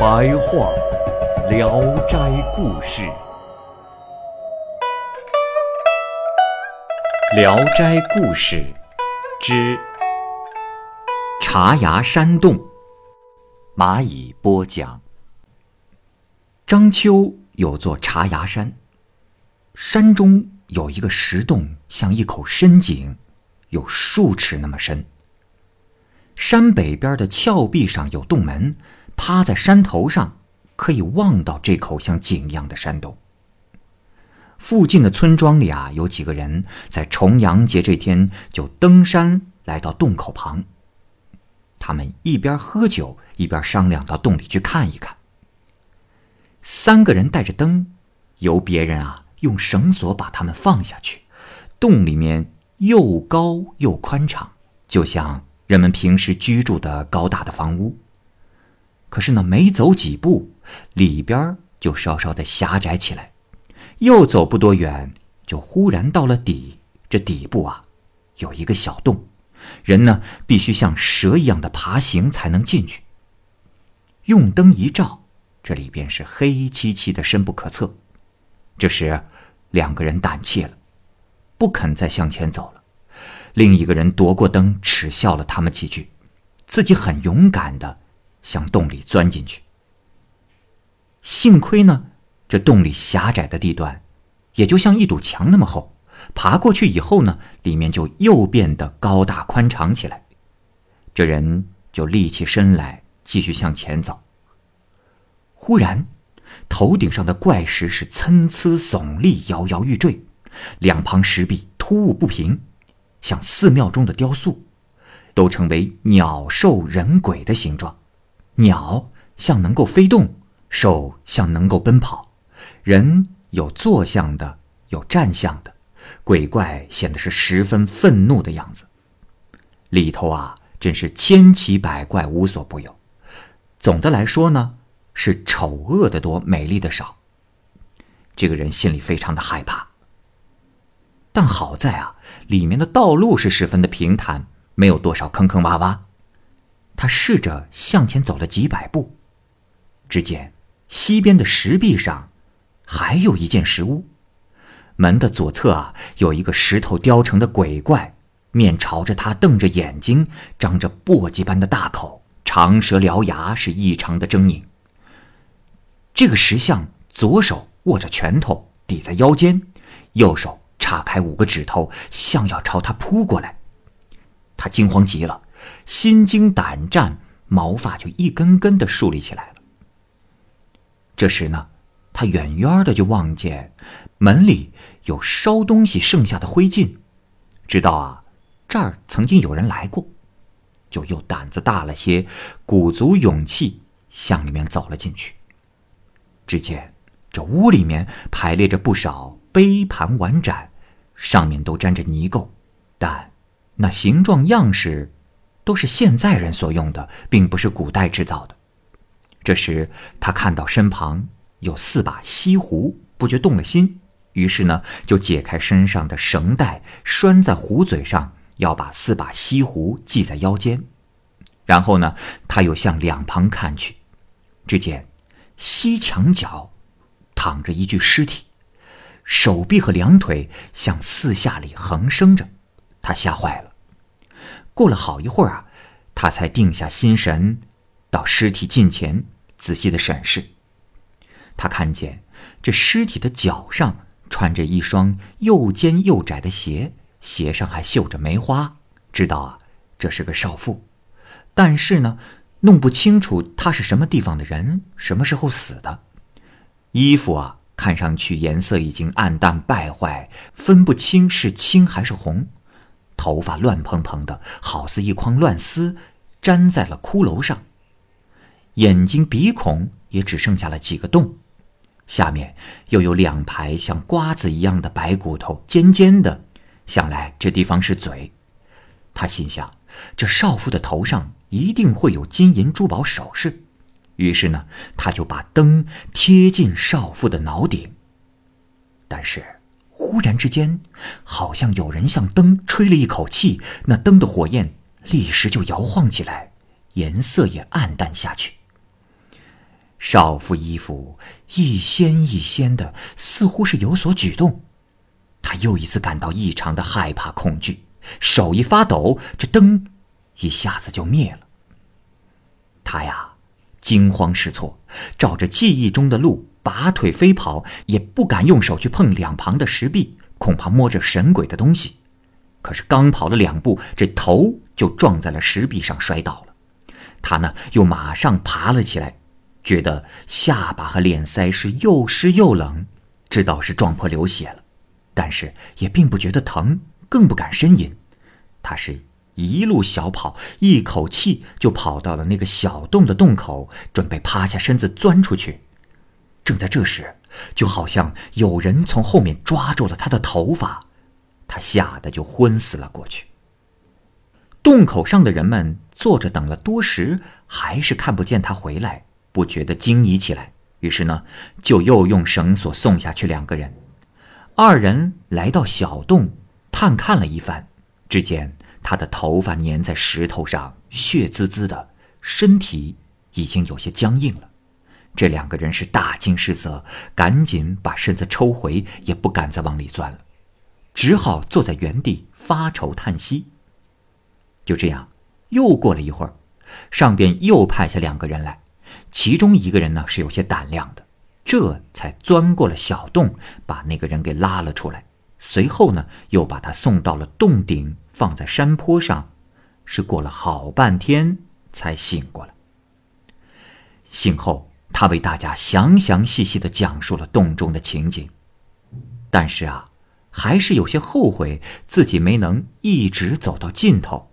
白话《聊斋故事》。《聊斋故事》之茶崖山洞。蚂蚁播讲。章丘有座茶崖山，山中有一个石洞，像一口深井，有数尺那么深。山北边的峭壁上有洞门，趴在山头上，可以望到这口像井一样的山洞。附近的村庄里啊，有几个人在重阳节这天就登山来到洞口旁。他们一边喝酒，一边商量到洞里去看一看。三个人带着灯，由别人啊用绳索把他们放下去。洞里面又高又宽敞，就像人们平时居住的高大的房屋。可是呢，没走几步，里边就稍稍的狭窄起来。又走不多远，就忽然到了底。这底部啊，有一个小洞，人呢必须像蛇一样的爬行才能进去。用灯一照，这里边是黑漆漆的，深不可测。这时，两个人胆怯了，不肯再向前走了。另一个人夺过灯，耻笑了他们几句，自己很勇敢的向洞里钻进去。幸亏呢。这洞里狭窄的地段，也就像一堵墙那么厚。爬过去以后呢，里面就又变得高大宽敞起来。这人就立起身来，继续向前走。忽然，头顶上的怪石是参差耸立，摇摇欲坠；两旁石壁突兀不平，像寺庙中的雕塑，都成为鸟兽人鬼的形状。鸟像能够飞动，兽像能够奔跑。人有坐相的，有站相的，鬼怪显得是十分愤怒的样子。里头啊，真是千奇百怪，无所不有。总的来说呢，是丑恶的多，美丽的少。这个人心里非常的害怕。但好在啊，里面的道路是十分的平坦，没有多少坑坑洼洼。他试着向前走了几百步，只见西边的石壁上。还有一件石屋，门的左侧啊，有一个石头雕成的鬼怪，面朝着他，瞪着眼睛，张着簸箕般的大口，长舌獠牙，是异常的狰狞。这个石像左手握着拳头抵在腰间，右手叉开五个指头，像要朝他扑过来。他惊慌极了，心惊胆战，毛发就一根根的竖立起来了。这时呢？他远远的就望见门里有烧东西剩下的灰烬，知道啊，这儿曾经有人来过，就又胆子大了些，鼓足勇气向里面走了进去。只见这屋里面排列着不少杯盘碗盏，上面都沾着泥垢，但那形状样式都是现在人所用的，并不是古代制造的。这时他看到身旁。有四把锡壶，不觉动了心，于是呢，就解开身上的绳带，拴在壶嘴上，要把四把锡壶系在腰间。然后呢，他又向两旁看去，只见西墙角躺着一具尸体，手臂和两腿向四下里横生着，他吓坏了。过了好一会儿啊，他才定下心神，到尸体近前仔细的审视。他看见这尸体的脚上穿着一双又尖又窄的鞋，鞋上还绣着梅花，知道啊，这是个少妇。但是呢，弄不清楚她是什么地方的人，什么时候死的。衣服啊，看上去颜色已经暗淡败坏，分不清是青还是红。头发乱蓬蓬的，好似一筐乱丝，粘在了骷髅上。眼睛、鼻孔也只剩下了几个洞，下面又有两排像瓜子一样的白骨头，尖尖的，想来这地方是嘴。他心想，这少妇的头上一定会有金银珠宝首饰。于是呢，他就把灯贴近少妇的脑顶。但是，忽然之间，好像有人向灯吹了一口气，那灯的火焰立时就摇晃起来，颜色也暗淡下去。少妇衣服一掀一掀的，似乎是有所举动。他又一次感到异常的害怕恐惧，手一发抖，这灯一下子就灭了。他呀，惊慌失措，照着记忆中的路拔腿飞跑，也不敢用手去碰两旁的石壁，恐怕摸着神鬼的东西。可是刚跑了两步，这头就撞在了石壁上，摔倒了。他呢，又马上爬了起来。觉得下巴和脸腮是又湿又冷，知道是撞破流血了，但是也并不觉得疼，更不敢呻吟。他是一路小跑，一口气就跑到了那个小洞的洞口，准备趴下身子钻出去。正在这时，就好像有人从后面抓住了他的头发，他吓得就昏死了过去。洞口上的人们坐着等了多时，还是看不见他回来。不觉得惊疑起来，于是呢，就又用绳索送下去两个人。二人来到小洞，探看了一番，只见他的头发粘在石头上，血滋滋的，身体已经有些僵硬了。这两个人是大惊失色，赶紧把身子抽回，也不敢再往里钻了，只好坐在原地发愁叹息。就这样，又过了一会儿，上边又派下两个人来。其中一个人呢是有些胆量的，这才钻过了小洞，把那个人给拉了出来。随后呢，又把他送到了洞顶，放在山坡上，是过了好半天才醒过来。醒后，他为大家详详细细的讲述了洞中的情景，但是啊，还是有些后悔自己没能一直走到尽头。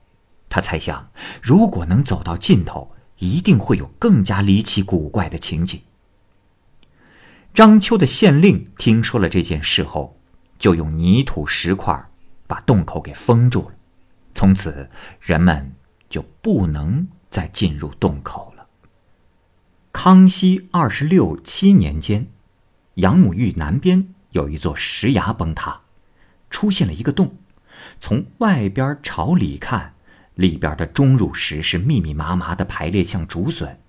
他猜想，如果能走到尽头。一定会有更加离奇古怪的情景。章丘的县令听说了这件事后，就用泥土石块把洞口给封住了，从此人们就不能再进入洞口。康熙二十六七年间，杨母峪南边有一座石崖崩塌，出现了一个洞，从外边朝里看。里边的钟乳石是密密麻麻的排列，像竹笋，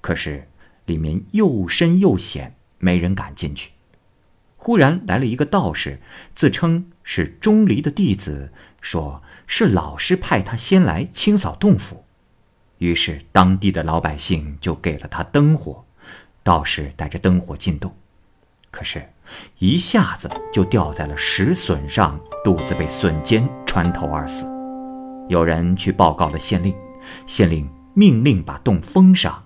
可是里面又深又险，没人敢进去。忽然来了一个道士，自称是钟离的弟子，说是老师派他先来清扫洞府。于是当地的老百姓就给了他灯火，道士带着灯火进洞，可是，一下子就掉在了石笋上，肚子被笋尖穿透而死。有人去报告了县令，县令命令把洞封上。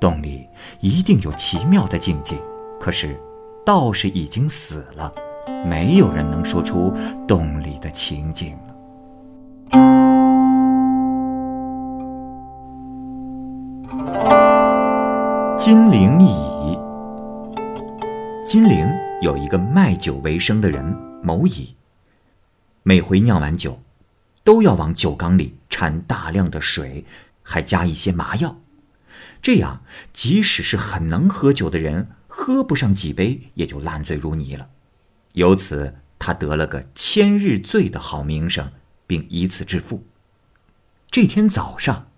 洞里一定有奇妙的境界，可是道士已经死了，没有人能说出洞里的情景。金陵乙，金陵有一个卖酒为生的人某乙，每回酿完酒。都要往酒缸里掺大量的水，还加一些麻药，这样即使是很能喝酒的人，喝不上几杯也就烂醉如泥了。由此，他得了个千日醉的好名声，并以此致富。这天早上，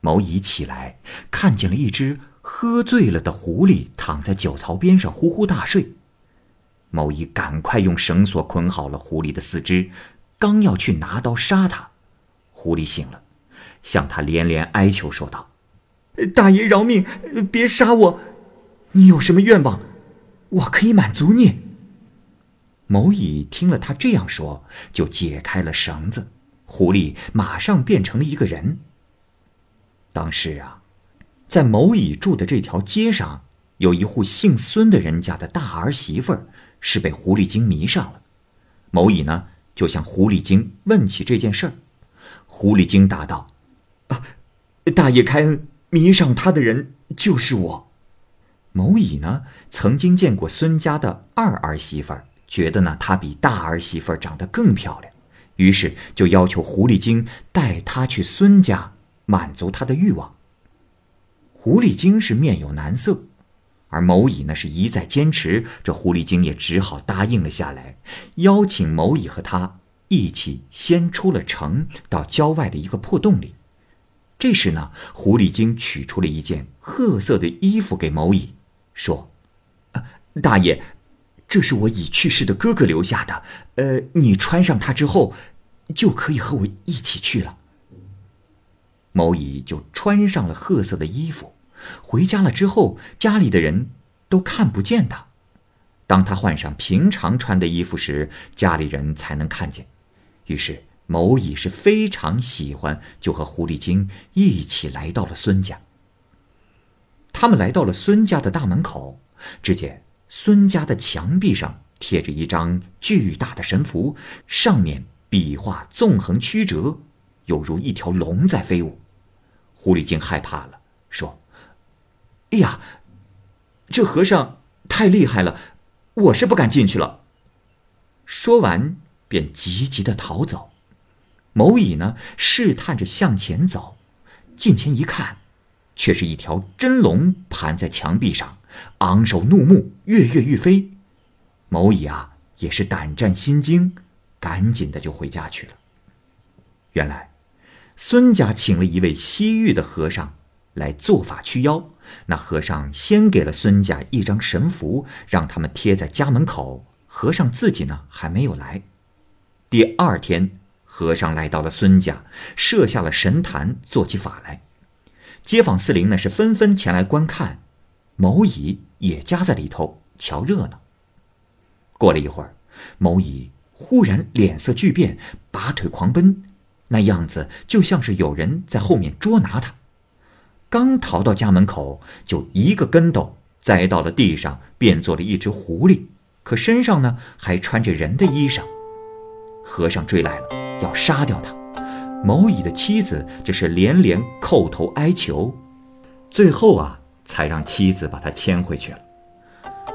某乙起来，看见了一只喝醉了的狐狸躺在酒槽边上呼呼大睡。某乙赶快用绳索捆好了狐狸的四肢。刚要去拿刀杀他，狐狸醒了，向他连连哀求说道：“大爷饶命，别杀我！你有什么愿望，我可以满足你。”某乙听了他这样说，就解开了绳子，狐狸马上变成了一个人。当时啊，在某乙住的这条街上，有一户姓孙的人家的大儿媳妇儿是被狐狸精迷上了，某乙呢。就向狐狸精问起这件事儿。狐狸精答道：“啊，大爷开恩，迷上他的人就是我。”某乙呢，曾经见过孙家的二儿媳妇儿，觉得呢她比大儿媳妇儿长得更漂亮，于是就要求狐狸精带她去孙家，满足她的欲望。狐狸精是面有难色，而某乙呢是一再坚持，这狐狸精也只好答应了下来，邀请某乙和他。一起先出了城，到郊外的一个破洞里。这时呢，狐狸精取出了一件褐色的衣服给某乙，说：“大爷，这是我已去世的哥哥留下的。呃，你穿上它之后，就可以和我一起去了。”某乙就穿上了褐色的衣服，回家了之后，家里的人都看不见他。当他换上平常穿的衣服时，家里人才能看见。于是，某乙是非常喜欢，就和狐狸精一起来到了孙家。他们来到了孙家的大门口，只见孙家的墙壁上贴着一张巨大的神符，上面笔画纵横曲折，犹如一条龙在飞舞。狐狸精害怕了，说：“哎呀，这和尚太厉害了，我是不敢进去了。”说完。便急急的逃走，某乙呢试探着向前走，近前一看，却是一条真龙盘在墙壁上，昂首怒目，跃跃欲飞。某乙啊也是胆战心惊，赶紧的就回家去了。原来，孙家请了一位西域的和尚来做法驱妖，那和尚先给了孙家一张神符，让他们贴在家门口。和尚自己呢还没有来。第二天，和尚来到了孙家，设下了神坛，做起法来。街坊四邻呢是纷纷前来观看，某乙也夹在里头瞧热闹。过了一会儿，某乙忽然脸色巨变，拔腿狂奔，那样子就像是有人在后面捉拿他。刚逃到家门口，就一个跟斗栽到了地上，变做了一只狐狸，可身上呢还穿着人的衣裳。和尚追来了，要杀掉他。某乙的妻子这是连连叩头哀求，最后啊，才让妻子把他牵回去了。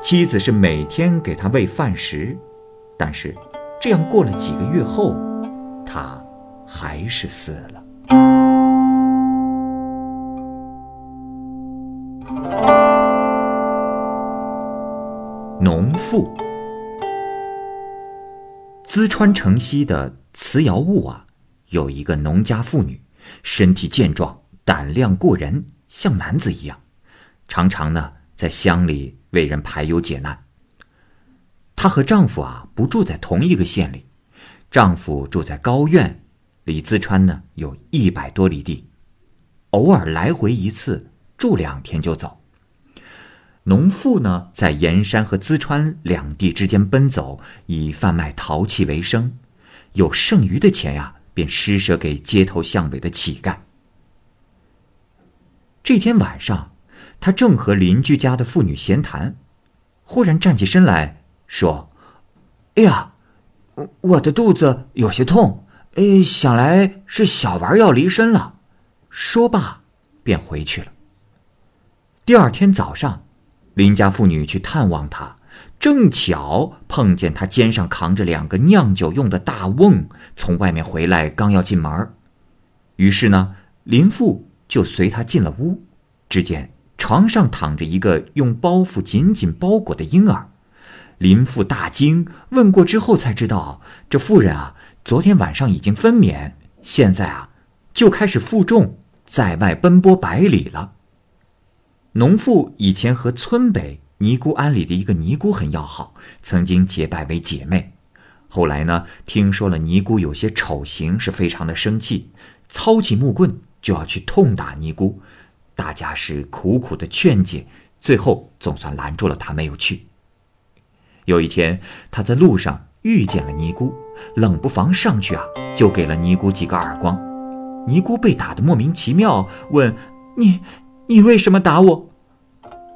妻子是每天给他喂饭食，但是这样过了几个月后，他还是死了。农妇。淄川城西的磁窑坞啊，有一个农家妇女，身体健壮，胆量过人，像男子一样，常常呢在乡里为人排忧解难。她和丈夫啊不住在同一个县里，丈夫住在高院，离淄川呢有一百多里地，偶尔来回一次，住两天就走。农妇呢，在盐山和淄川两地之间奔走，以贩卖陶器为生。有剩余的钱呀，便施舍给街头巷尾的乞丐。这天晚上，他正和邻居家的妇女闲谈，忽然站起身来说：“哎呀，我的肚子有些痛，哎，想来是小娃要离身了。”说罢，便回去了。第二天早上。林家妇女去探望他，正巧碰见他肩上扛着两个酿酒用的大瓮，从外面回来，刚要进门于是呢，林父就随他进了屋。只见床上躺着一个用包袱紧紧包裹的婴儿。林父大惊，问过之后才知道，这妇人啊，昨天晚上已经分娩，现在啊，就开始负重，在外奔波百里了。农妇以前和村北尼姑庵里的一个尼姑很要好，曾经结拜为姐妹。后来呢，听说了尼姑有些丑行，是非常的生气，操起木棍就要去痛打尼姑。大家是苦苦的劝解，最后总算拦住了她，没有去。有一天，他在路上遇见了尼姑，冷不防上去啊，就给了尼姑几个耳光。尼姑被打得莫名其妙，问你。你为什么打我？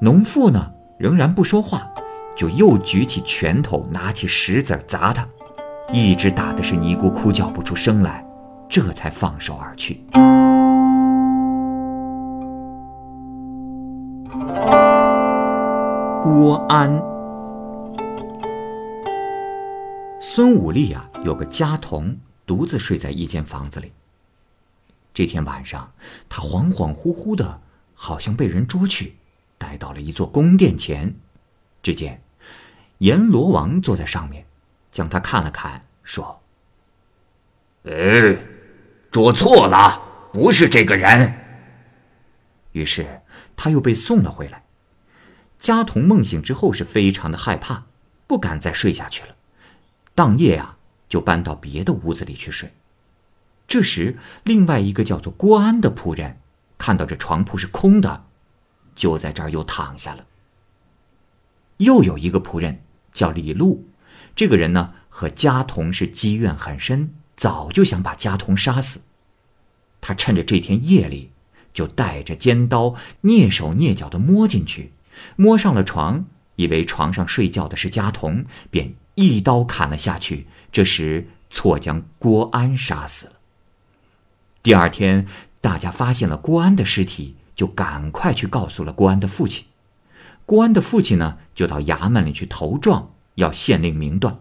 农妇呢？仍然不说话，就又举起拳头，拿起石子砸他。一直打的是尼姑哭叫不出声来，这才放手而去。郭安，孙武力啊，有个家童独自睡在一间房子里。这天晚上，他恍恍惚惚的，好像被人捉去，带到了一座宫殿前。只见阎罗王坐在上面，将他看了看，说：“呃，捉错了，不是这个人。”于是他又被送了回来。家童梦醒之后是非常的害怕，不敢再睡下去了。当夜啊，就搬到别的屋子里去睡。这时，另外一个叫做郭安的仆人看到这床铺是空的，就在这儿又躺下了。又有一个仆人叫李禄，这个人呢和家童是积怨很深，早就想把家童杀死。他趁着这天夜里，就带着尖刀，蹑手蹑脚的摸进去。摸上了床，以为床上睡觉的是家童，便一刀砍了下去。这时错将郭安杀死了。第二天，大家发现了郭安的尸体，就赶快去告诉了郭安的父亲。郭安的父亲呢，就到衙门里去投状，要县令明断。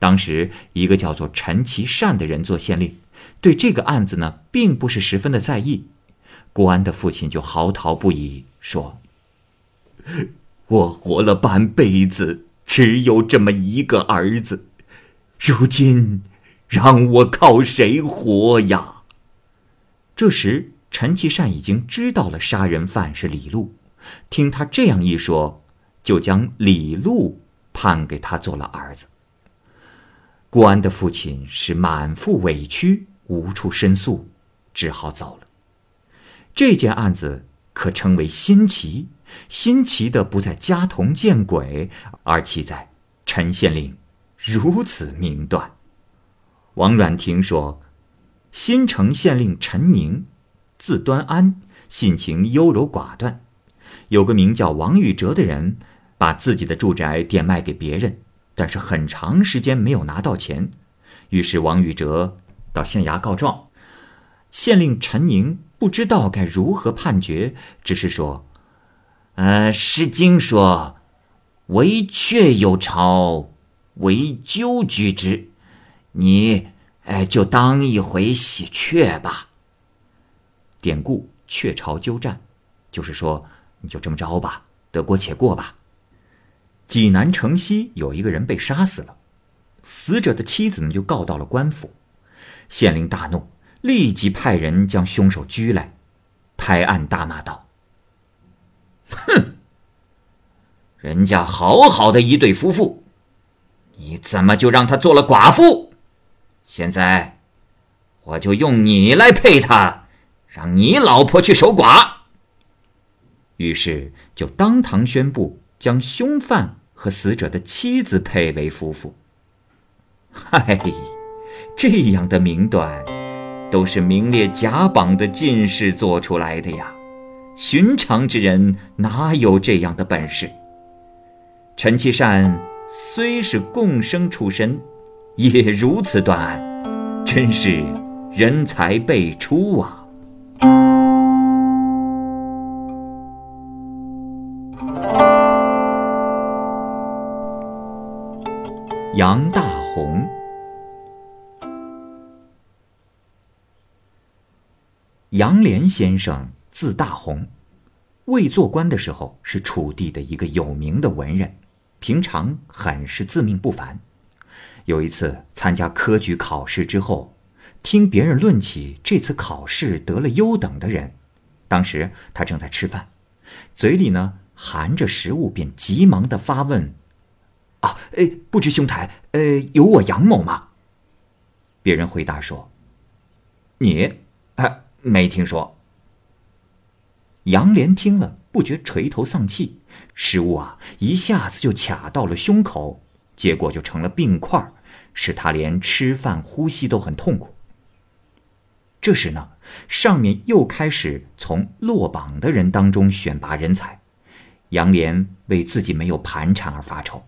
当时一个叫做陈其善的人做县令，对这个案子呢，并不是十分的在意。郭安的父亲就嚎啕不已，说。我活了半辈子，只有这么一个儿子，如今让我靠谁活呀？这时，陈其善已经知道了杀人犯是李禄，听他这样一说，就将李禄判给他做了儿子。顾安的父亲是满腹委屈，无处申诉，只好走了。这件案子可称为新奇。新奇的不在家童见鬼，而其在陈县令如此明断。王阮听说，新城县令陈宁，字端安，性情优柔寡断。有个名叫王玉哲的人，把自己的住宅典卖给别人，但是很长时间没有拿到钱。于是王玉哲到县衙告状，县令陈宁不知道该如何判决，只是说。呃，《诗经》说：“惟雀有巢，惟鸠居之。”你，哎，就当一回喜鹊吧。典故“鹊巢鸠占”，就是说，你就这么着吧，得过且过吧。济南城西有一个人被杀死了，死者的妻子呢就告到了官府，县令大怒，立即派人将凶手拘来，拍案大骂道。哼，人家好好的一对夫妇，你怎么就让他做了寡妇？现在，我就用你来配他，让你老婆去守寡。于是就当堂宣布，将凶犯和死者的妻子配为夫妇。嗨，这样的名段，都是名列甲榜的进士做出来的呀。寻常之人哪有这样的本事？陈其善虽是共生出身，也如此断案，真是人才辈出啊！杨大红，杨涟先生。字大红，未做官的时候是楚地的一个有名的文人，平常很是自命不凡。有一次参加科举考试之后，听别人论起这次考试得了优等的人，当时他正在吃饭，嘴里呢含着食物，便急忙的发问：“啊，哎，不知兄台，呃，有我杨某吗？”别人回答说：“你，啊，没听说。”杨莲听了，不觉垂头丧气，食物啊一下子就卡到了胸口，结果就成了病块，使他连吃饭、呼吸都很痛苦。这时呢，上面又开始从落榜的人当中选拔人才，杨莲为自己没有盘缠而发愁，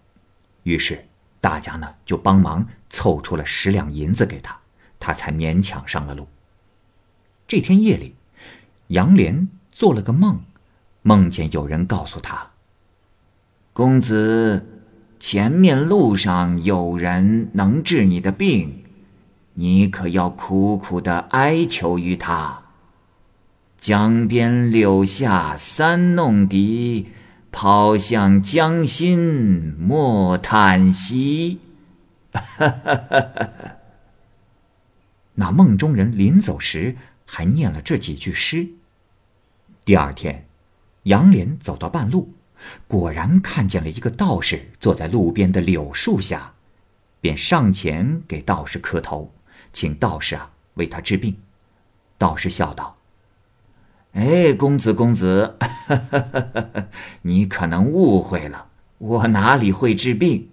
于是大家呢就帮忙凑出了十两银子给他，他才勉强上了路。这天夜里，杨莲做了个梦，梦见有人告诉他：“公子，前面路上有人能治你的病，你可要苦苦的哀求于他。江边柳下三弄笛。”抛向江心莫叹息。那梦中人临走时还念了这几句诗。第二天，杨莲走到半路，果然看见了一个道士坐在路边的柳树下，便上前给道士磕头，请道士啊为他治病。道士笑道。哎，公子，公子，你可能误会了，我哪里会治病？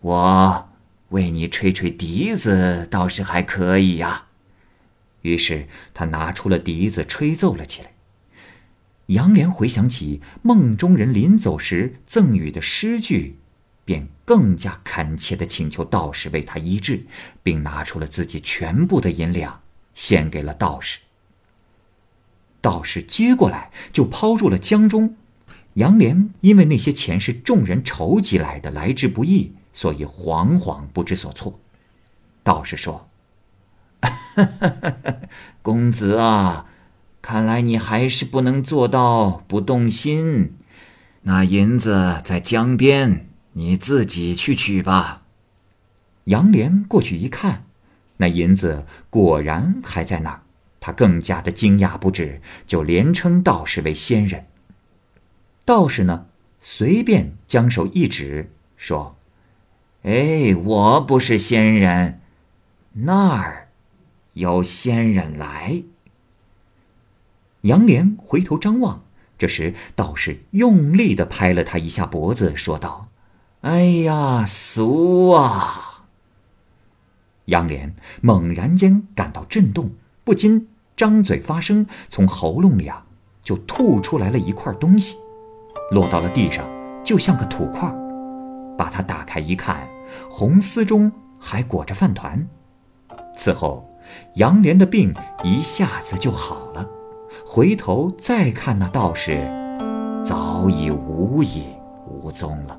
我为你吹吹笛子倒是还可以呀。于是他拿出了笛子，吹奏了起来。杨莲回想起梦中人临走时赠予的诗句，便更加恳切地请求道士为他医治，并拿出了自己全部的银两，献给了道士。道士接过来就抛入了江中。杨莲因为那些钱是众人筹集来的，来之不易，所以惶惶不知所措。道士说：“ 公子啊，看来你还是不能做到不动心。那银子在江边，你自己去取吧。”杨莲过去一看，那银子果然还在那儿。他更加的惊讶不止，就连称道士为仙人。道士呢，随便将手一指，说：“哎，我不是仙人，那儿有仙人来。”杨莲回头张望，这时道士用力的拍了他一下脖子，说道：“哎呀，俗啊！”杨莲猛然间感到震动，不禁。张嘴发声，从喉咙里啊就吐出来了一块东西，落到了地上，就像个土块。把它打开一看，红丝中还裹着饭团。此后，杨莲的病一下子就好了。回头再看那道士，早已无影无踪了。